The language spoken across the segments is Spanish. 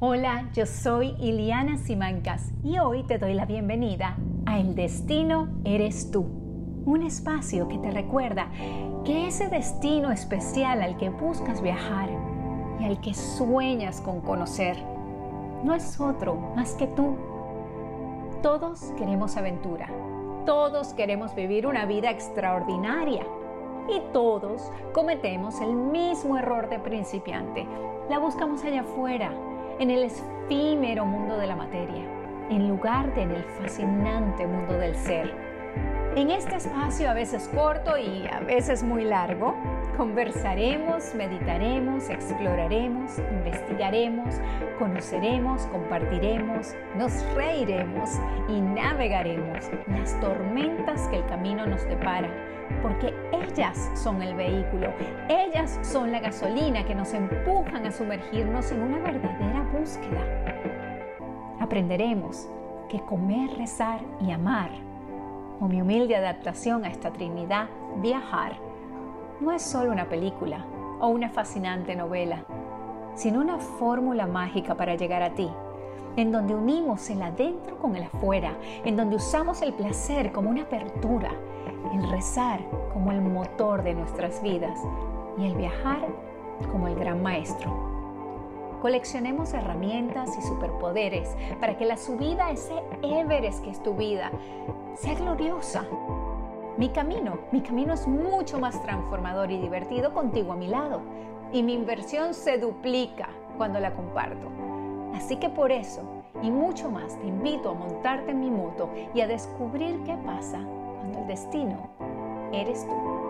Hola, yo soy Iliana Simancas y hoy te doy la bienvenida a El Destino Eres Tú, un espacio que te recuerda que ese destino especial al que buscas viajar y al que sueñas con conocer no es otro más que tú. Todos queremos aventura, todos queremos vivir una vida extraordinaria y todos cometemos el mismo error de principiante. La buscamos allá afuera en el efímero mundo de la materia, en lugar de en el fascinante mundo del ser. En este espacio, a veces corto y a veces muy largo, conversaremos, meditaremos, exploraremos, investigaremos, conoceremos, compartiremos, nos reiremos y navegaremos las tormentas que el camino nos depara porque ellas son el vehículo, ellas son la gasolina que nos empujan a sumergirnos en una verdadera búsqueda. Aprenderemos que comer, rezar y amar, o mi humilde adaptación a esta Trinidad, viajar, no es solo una película o una fascinante novela, sino una fórmula mágica para llegar a ti en donde unimos el adentro con el afuera, en donde usamos el placer como una apertura, el rezar como el motor de nuestras vidas y el viajar como el gran maestro. Coleccionemos herramientas y superpoderes para que la subida a ese Everest que es tu vida sea gloriosa. Mi camino, mi camino es mucho más transformador y divertido contigo a mi lado y mi inversión se duplica cuando la comparto. Así que por eso y mucho más te invito a montarte en mi moto y a descubrir qué pasa cuando el destino eres tú.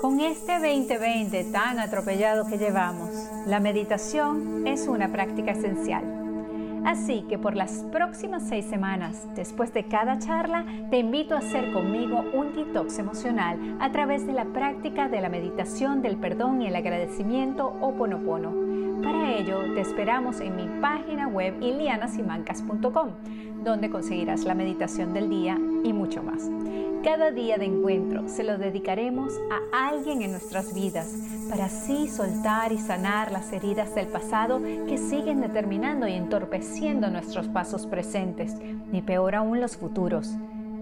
Con este 2020 tan atropellado que llevamos, la meditación es una práctica esencial. Así que por las próximas seis semanas, después de cada charla, te invito a hacer conmigo un detox emocional a través de la práctica de la meditación del perdón y el agradecimiento o ponopono para ello, te esperamos en mi página web ilianasimancas.com, donde conseguirás la meditación del día y mucho más. Cada día de encuentro se lo dedicaremos a alguien en nuestras vidas para así soltar y sanar las heridas del pasado que siguen determinando y entorpeciendo nuestros pasos presentes, ni peor aún los futuros.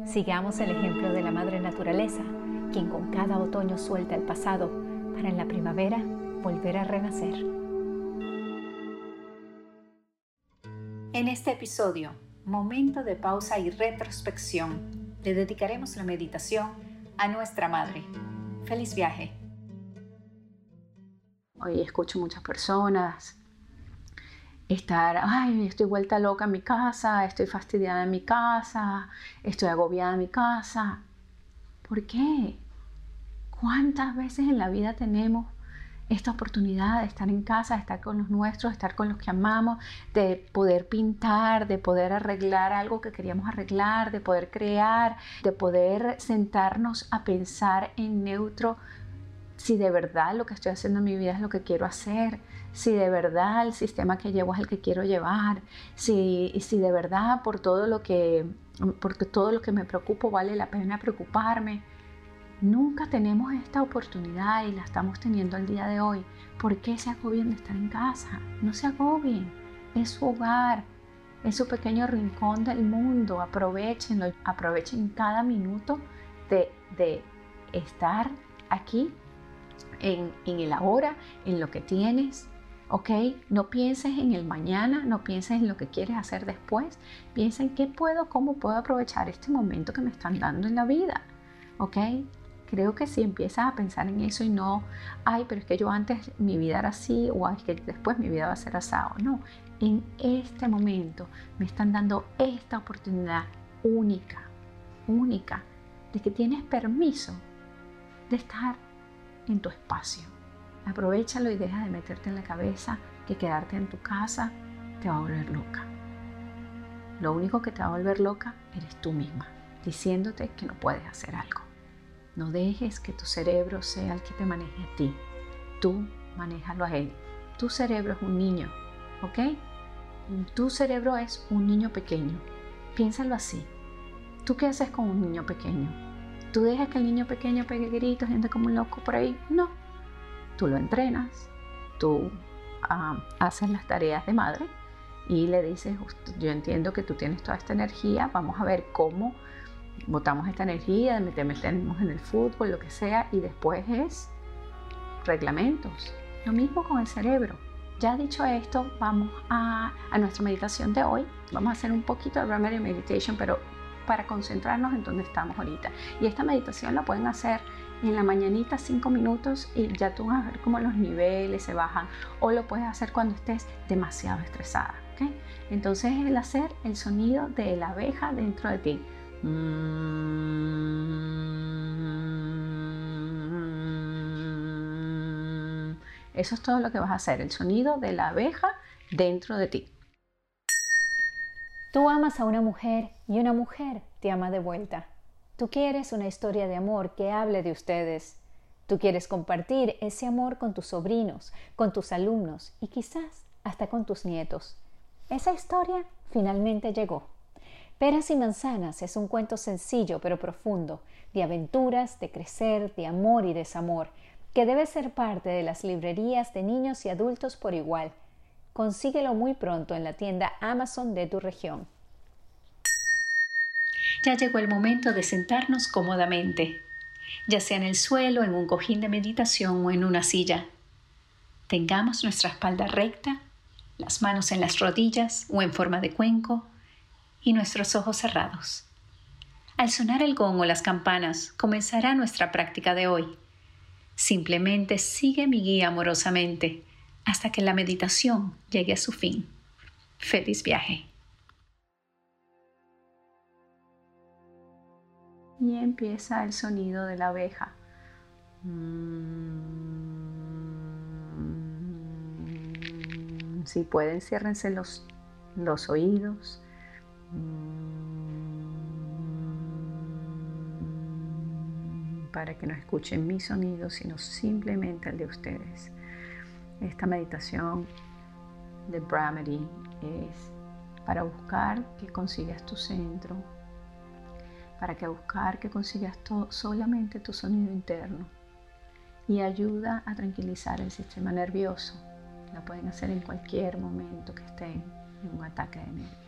Sigamos el ejemplo de la Madre Naturaleza, quien con cada otoño suelta el pasado para en la primavera volver a renacer. En este episodio, momento de pausa y retrospección, le dedicaremos la meditación a nuestra madre. Feliz viaje. Hoy escucho muchas personas estar, ay, estoy vuelta loca en mi casa, estoy fastidiada en mi casa, estoy agobiada en mi casa. ¿Por qué? ¿Cuántas veces en la vida tenemos esta oportunidad de estar en casa, de estar con los nuestros, de estar con los que amamos, de poder pintar, de poder arreglar algo que queríamos arreglar, de poder crear, de poder sentarnos a pensar en neutro si de verdad lo que estoy haciendo en mi vida es lo que quiero hacer, si de verdad el sistema que llevo es el que quiero llevar, si, si de verdad por todo lo que, porque todo lo que me preocupo vale la pena preocuparme. Nunca tenemos esta oportunidad y la estamos teniendo el día de hoy. ¿Por qué se agobian de estar en casa? No se agobien. Es su hogar, es su pequeño rincón del mundo. Aprovechenlo, aprovechen cada minuto de, de estar aquí en, en el ahora, en lo que tienes, ¿ok? No pienses en el mañana, no pienses en lo que quieres hacer después, piensa en qué puedo, cómo puedo aprovechar este momento que me están dando en la vida, ¿ok? Creo que si empiezas a pensar en eso y no, ay, pero es que yo antes mi vida era así o es que después mi vida va a ser asado. No, en este momento me están dando esta oportunidad única, única, de que tienes permiso de estar en tu espacio. Aprovechalo y deja de meterte en la cabeza que quedarte en tu casa te va a volver loca. Lo único que te va a volver loca eres tú misma, diciéndote que no puedes hacer algo. No dejes que tu cerebro sea el que te maneje a ti. Tú manéjalo a él. Tu cerebro es un niño, ¿ok? Tu cerebro es un niño pequeño. Piénsalo así. ¿Tú qué haces con un niño pequeño? ¿Tú dejas que el niño pequeño pegue gritos ande como un loco por ahí? No. Tú lo entrenas. Tú ah, haces las tareas de madre y le dices, yo entiendo que tú tienes toda esta energía, vamos a ver cómo botamos esta energía, te metemos en el fútbol, lo que sea, y después es reglamentos. Lo mismo con el cerebro. Ya dicho esto, vamos a, a nuestra meditación de hoy. Vamos a hacer un poquito de Remedy Meditation, pero para concentrarnos en donde estamos ahorita. Y esta meditación la pueden hacer en la mañanita cinco minutos y ya tú vas a ver cómo los niveles se bajan o lo puedes hacer cuando estés demasiado estresada. ¿okay? Entonces el hacer el sonido de la abeja dentro de ti. Eso es todo lo que vas a hacer, el sonido de la abeja dentro de ti. Tú amas a una mujer y una mujer te ama de vuelta. Tú quieres una historia de amor que hable de ustedes. Tú quieres compartir ese amor con tus sobrinos, con tus alumnos y quizás hasta con tus nietos. Esa historia finalmente llegó. Peras y manzanas es un cuento sencillo pero profundo, de aventuras, de crecer, de amor y desamor, que debe ser parte de las librerías de niños y adultos por igual. Consíguelo muy pronto en la tienda Amazon de tu región. Ya llegó el momento de sentarnos cómodamente, ya sea en el suelo, en un cojín de meditación o en una silla. Tengamos nuestra espalda recta, las manos en las rodillas o en forma de cuenco y nuestros ojos cerrados. Al sonar el gong o las campanas, comenzará nuestra práctica de hoy. Simplemente sigue mi guía amorosamente hasta que la meditación llegue a su fin. Feliz viaje. Y empieza el sonido de la abeja. Si pueden, ciérrense los, los oídos. Para que no escuchen mi sonido, sino simplemente el de ustedes. Esta meditación de Brahmadi es para buscar que consigas tu centro, para que buscar que consigas solamente tu sonido interno y ayuda a tranquilizar el sistema nervioso. La pueden hacer en cualquier momento que estén en un ataque de nervios.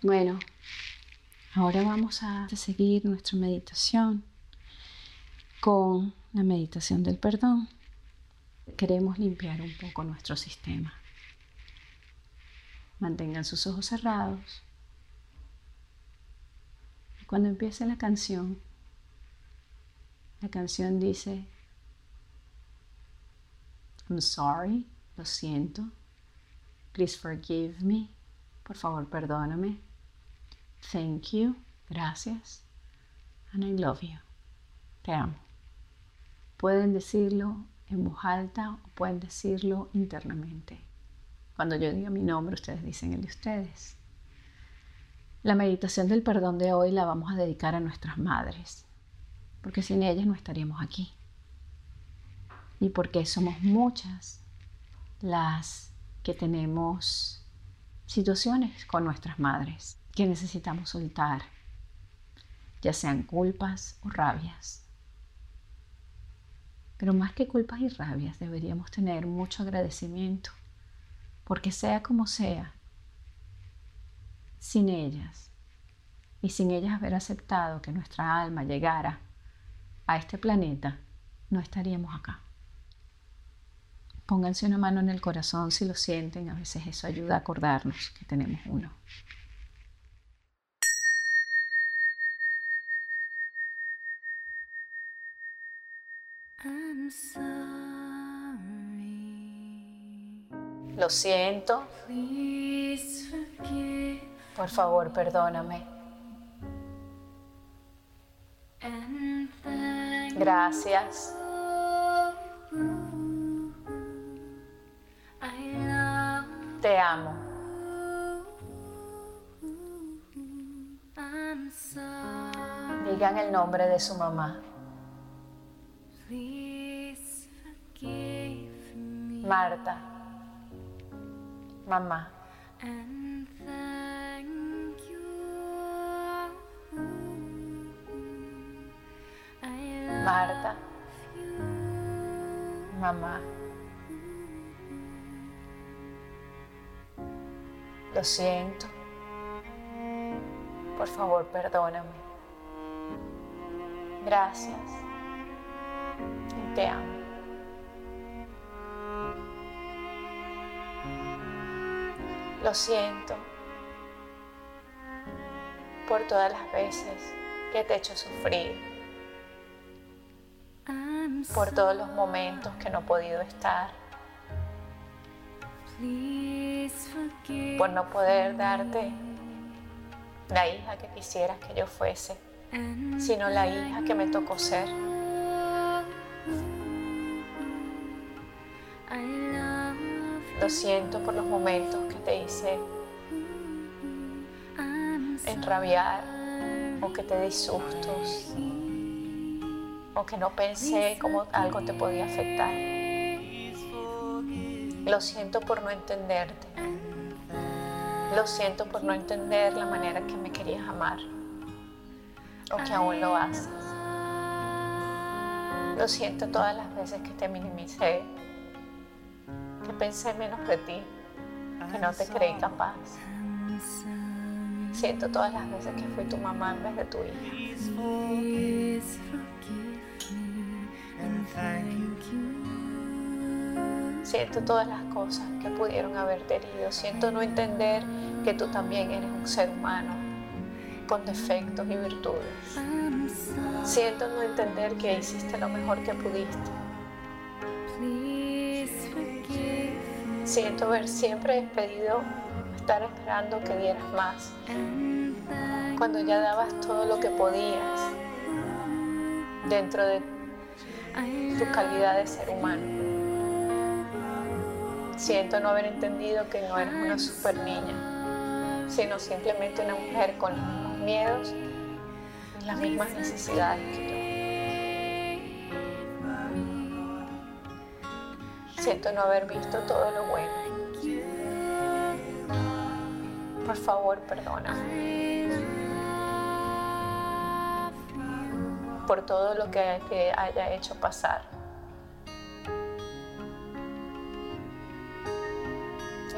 Bueno, ahora vamos a seguir nuestra meditación con la meditación del perdón. Queremos limpiar un poco nuestro sistema. Mantengan sus ojos cerrados. Cuando empiece la canción, la canción dice, I'm sorry, lo siento, please forgive me, por favor perdóname. Thank you, gracias. And I love you. Te amo. Pueden decirlo en voz alta o pueden decirlo internamente. Cuando yo diga mi nombre, ustedes dicen el de ustedes. La meditación del perdón de hoy la vamos a dedicar a nuestras madres, porque sin ellas no estaríamos aquí. Y porque somos muchas las que tenemos situaciones con nuestras madres que necesitamos soltar, ya sean culpas o rabias. Pero más que culpas y rabias, deberíamos tener mucho agradecimiento, porque sea como sea, sin ellas y sin ellas haber aceptado que nuestra alma llegara a este planeta, no estaríamos acá. Pónganse una mano en el corazón si lo sienten, a veces eso ayuda a acordarnos que tenemos uno. Lo siento. Por favor, perdóname. Gracias. Te amo. Digan el nombre de su mamá. Marta, mamá. Marta, mamá. Lo siento. Por favor, perdóname. Gracias. te amo. Lo siento por todas las veces que te he hecho sufrir, por todos los momentos que no he podido estar, por no poder darte la hija que quisieras que yo fuese, sino la hija que me tocó ser. Lo siento por los momentos que te hice enrabiar o que te di sustos o que no pensé cómo algo te podía afectar. Lo siento por no entenderte. Lo siento por no entender la manera que me querías amar o que aún lo haces. Lo siento todas las veces que te minimicé que pensé menos de ti, que no te creí capaz. Siento todas las veces que fui tu mamá en vez de tu hija. Siento todas las cosas que pudieron haberte herido. Siento no entender que tú también eres un ser humano con defectos y virtudes. Siento no entender que hiciste lo mejor que pudiste Siento haber siempre pedido estar esperando que dieras más. Cuando ya dabas todo lo que podías dentro de tu calidad de ser humano. Siento no haber entendido que no eres una super niña, sino simplemente una mujer con los mismos miedos las mismas necesidades que yo. Siento no haber visto todo lo bueno. Por favor, perdóname. Por todo lo que te haya hecho pasar.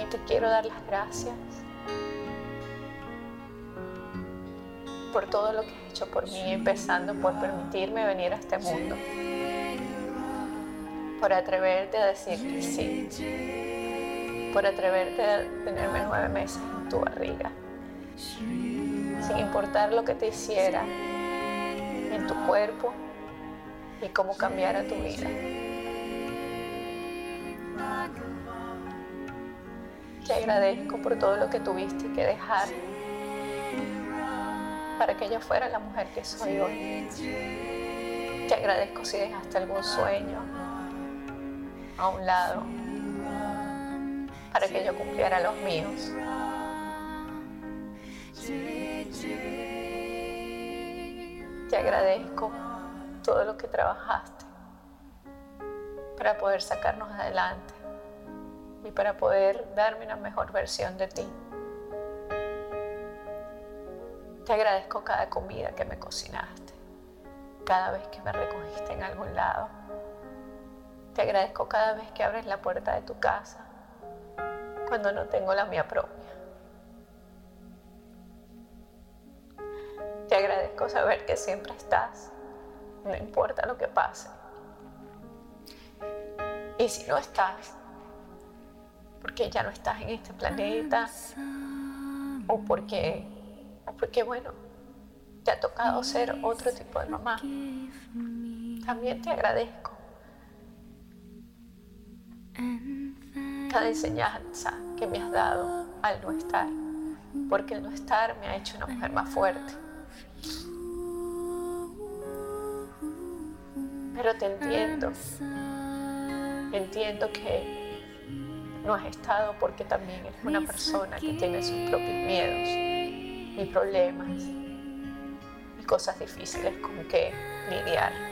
Y te quiero dar las gracias por todo lo que has hecho por mí, empezando por permitirme venir a este mundo por atreverte a decir que sí, por atreverte a tenerme nueve meses en tu barriga, sin importar lo que te hiciera en tu cuerpo y cómo cambiara tu vida. Te agradezco por todo lo que tuviste que dejar para que yo fuera la mujer que soy hoy. Te agradezco si dejaste algún sueño, a un lado para que yo cumpliera los míos. Te agradezco todo lo que trabajaste para poder sacarnos adelante. y para poder darme una mejor versión de ti. Te agradezco cada comida que me cocinaste, cada vez que me recogiste en algún lado. Te agradezco cada vez que abres la puerta de tu casa cuando no tengo la mía propia. Te agradezco saber que siempre estás, no importa lo que pase. Y si no estás, porque ya no estás en este planeta, o porque, o porque bueno, te ha tocado ser otro tipo de mamá. También te agradezco cada enseñanza que me has dado al no estar, porque el no estar me ha hecho una mujer más fuerte. Pero te entiendo, entiendo que no has estado porque también eres una persona que tiene sus propios miedos y problemas y cosas difíciles con que lidiar.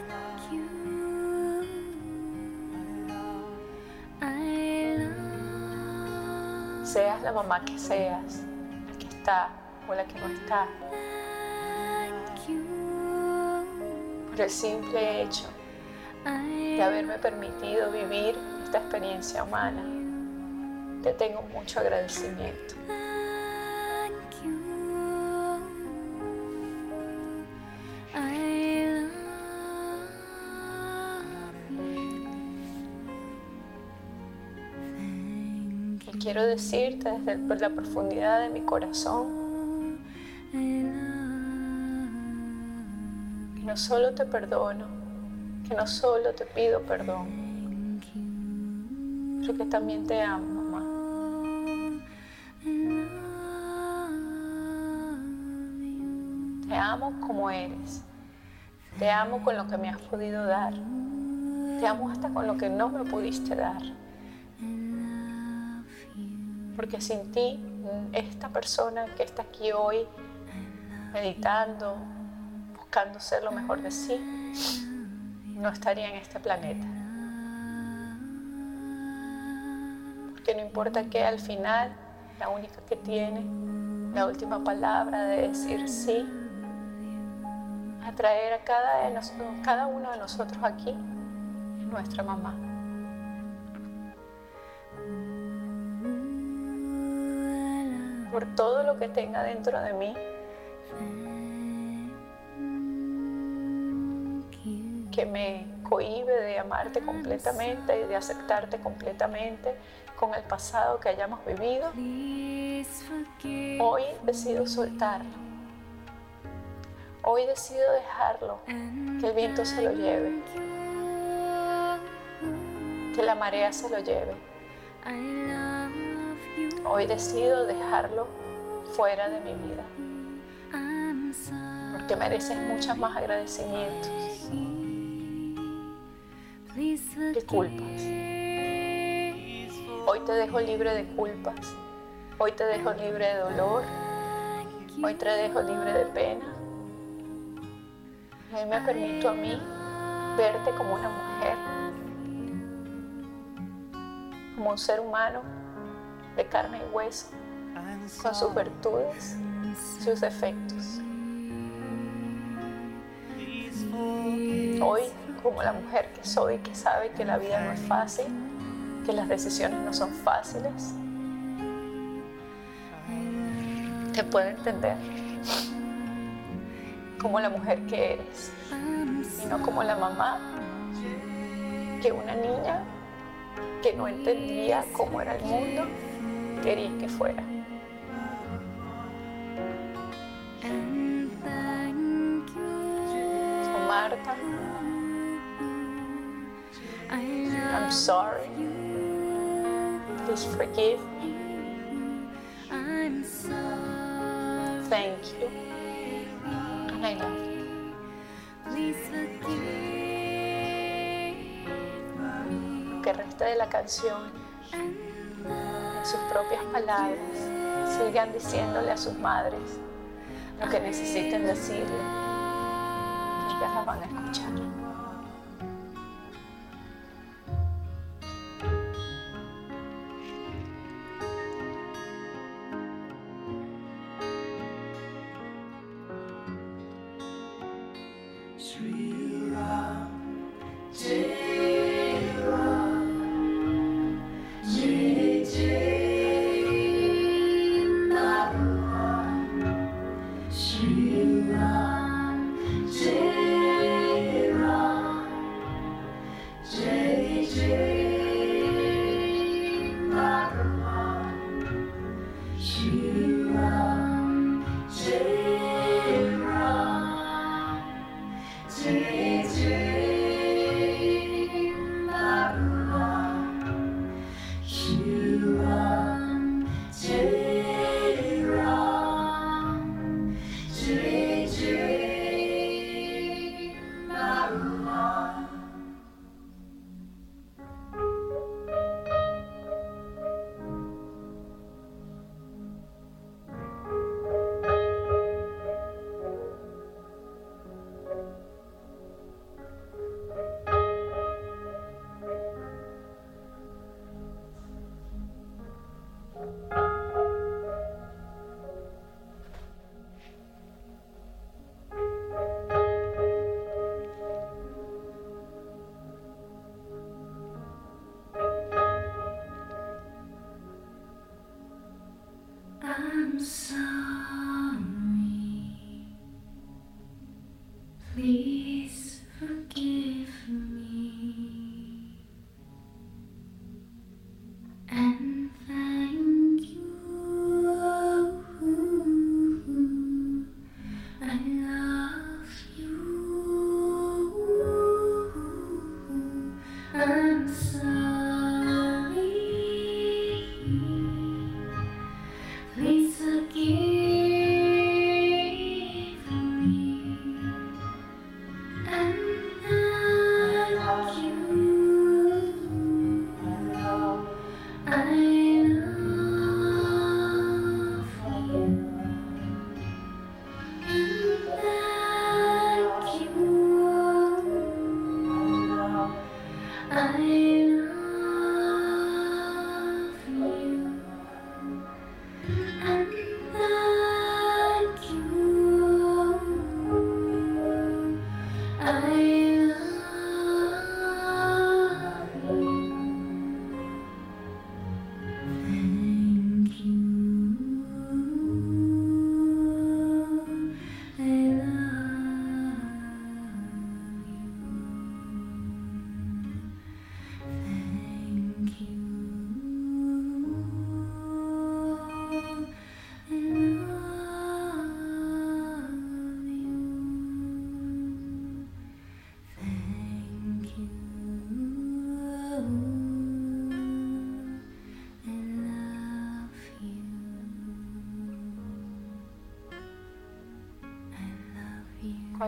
Seas la mamá que seas, la que está o la que no está, por el simple hecho de haberme permitido vivir esta experiencia humana te tengo mucho agradecimiento. Decirte desde la profundidad de mi corazón que no solo te perdono, que no solo te pido perdón, pero que también te amo. Te amo como eres. Te amo con lo que me has podido dar. Te amo hasta con lo que no me pudiste dar. Porque sin ti, esta persona que está aquí hoy, meditando, buscando ser lo mejor de sí, no estaría en este planeta. Porque no importa que al final, la única que tiene la última palabra de decir sí traer a cada, cada uno de nosotros aquí nuestra mamá. Por todo lo que tenga dentro de mí, que me cohibe de amarte completamente y de aceptarte completamente con el pasado que hayamos vivido, hoy decido soltarlo Hoy decido dejarlo, que el viento se lo lleve, que la marea se lo lleve. Hoy decido dejarlo fuera de mi vida, porque mereces muchos más agradecimientos. Que culpas. Hoy te dejo libre de culpas, hoy te dejo libre de dolor, hoy te dejo libre de pena. Hoy me permito a mí verte como una mujer, como un ser humano de carne y hueso, con sus virtudes, sus defectos. Hoy, como la mujer que soy, que sabe que la vida no es fácil, que las decisiones no son fáciles, te puedo entender como la mujer que eres y no como la mamá que una niña que no entendía cómo era el mundo quería que fuera. So, Marta, I'm sorry. Please forgive me. Thank you. Que resta de la canción, sus propias palabras, sigan diciéndole a sus madres lo que necesiten decirle, ellas las van a escuchar.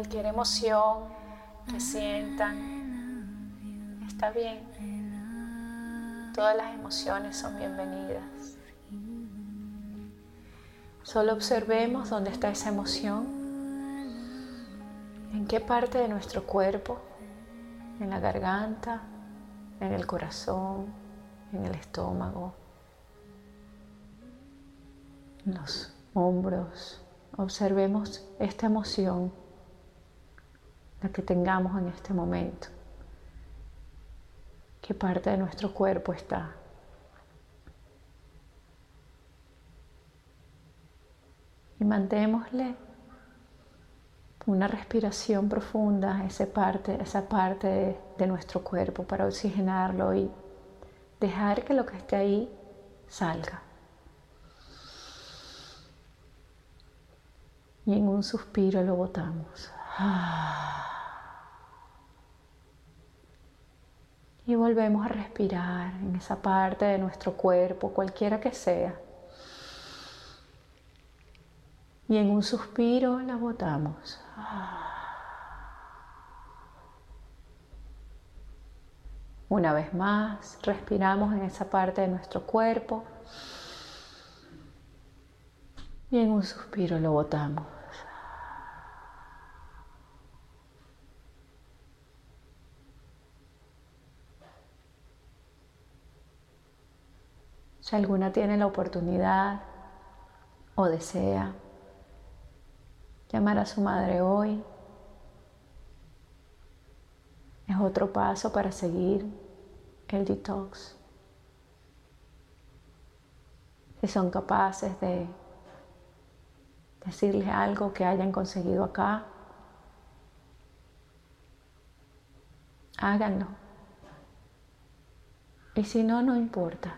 Cualquier emoción que sientan, está bien. Todas las emociones son bienvenidas. Solo observemos dónde está esa emoción, en qué parte de nuestro cuerpo, en la garganta, en el corazón, en el estómago, en los hombros. Observemos esta emoción la que tengamos en este momento. ¿Qué parte de nuestro cuerpo está? Y mantémosle una respiración profunda esa parte, esa parte de, de nuestro cuerpo para oxigenarlo y dejar que lo que esté ahí salga. Y en un suspiro lo botamos. Y volvemos a respirar en esa parte de nuestro cuerpo, cualquiera que sea. Y en un suspiro la botamos. Una vez más, respiramos en esa parte de nuestro cuerpo. Y en un suspiro lo botamos. Si alguna tiene la oportunidad o desea llamar a su madre hoy, es otro paso para seguir el detox. Si son capaces de decirles algo que hayan conseguido acá, háganlo. Y si no, no importa.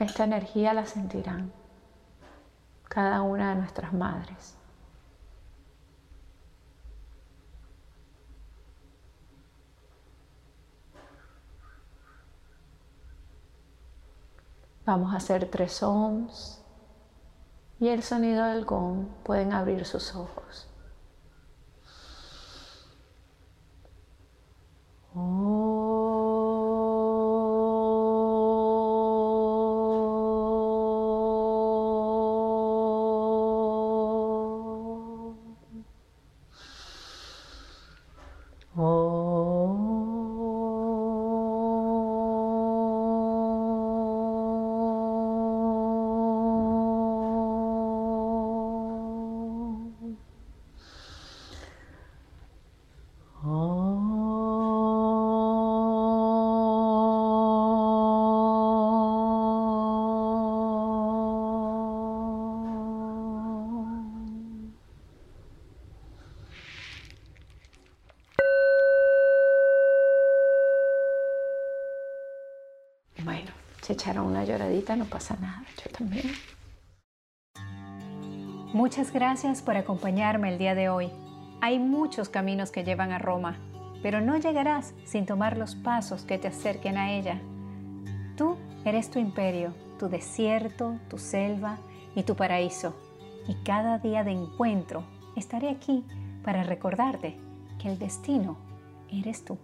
Esta energía la sentirán cada una de nuestras madres. Vamos a hacer tres ohms y el sonido del gong pueden abrir sus ojos. Oh. Se una lloradita, no pasa nada, yo también. Muchas gracias por acompañarme el día de hoy. Hay muchos caminos que llevan a Roma, pero no llegarás sin tomar los pasos que te acerquen a ella. Tú eres tu imperio, tu desierto, tu selva y tu paraíso. Y cada día de encuentro estaré aquí para recordarte que el destino eres tú.